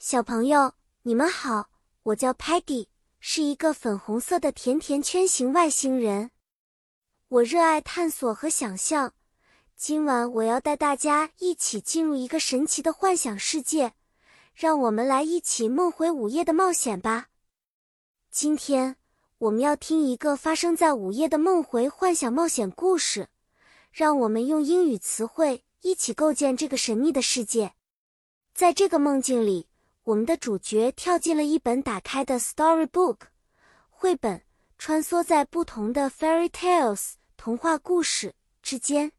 小朋友，你们好，我叫 Peggy，是一个粉红色的甜甜圈型外星人。我热爱探索和想象。今晚我要带大家一起进入一个神奇的幻想世界，让我们来一起梦回午夜的冒险吧。今天我们要听一个发生在午夜的梦回幻想冒险故事，让我们用英语词汇一起构建这个神秘的世界。在这个梦境里。我们的主角跳进了一本打开的 storybook 绘本，穿梭在不同的 fairy tales 童话故事之间。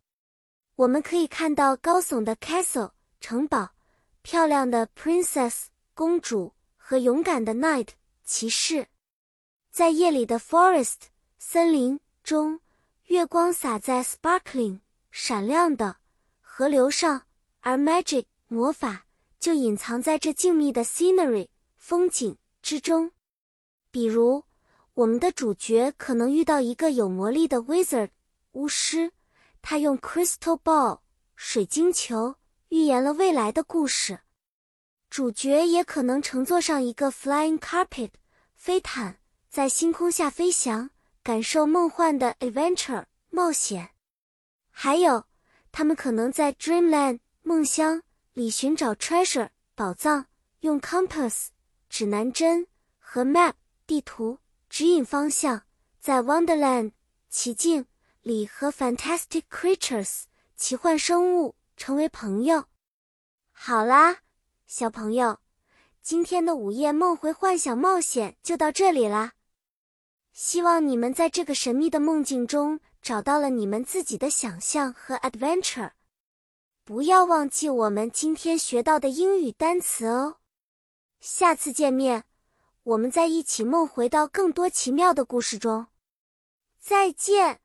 我们可以看到高耸的 castle 城堡、漂亮的 princess 公主和勇敢的 knight 骑士。在夜里的 forest 森林中，月光洒在 sparkling 闪亮的河流上，而 magic 魔法。就隐藏在这静谧的 scenery 风景之中。比如，我们的主角可能遇到一个有魔力的 wizard 巫师，他用 crystal ball 水晶球预言了未来的故事。主角也可能乘坐上一个 flying carpet 飞毯，在星空下飞翔，感受梦幻的 adventure 冒险。还有，他们可能在 dreamland 梦乡。里寻找 treasure 宝藏，用 compass 指南针和 map 地图指引方向，在 Wonderland 奇境里和 fantastic creatures 奇幻生物成为朋友。好啦，小朋友，今天的午夜梦回幻想冒险就到这里啦。希望你们在这个神秘的梦境中找到了你们自己的想象和 adventure。不要忘记我们今天学到的英语单词哦！下次见面，我们再一起梦回到更多奇妙的故事中。再见。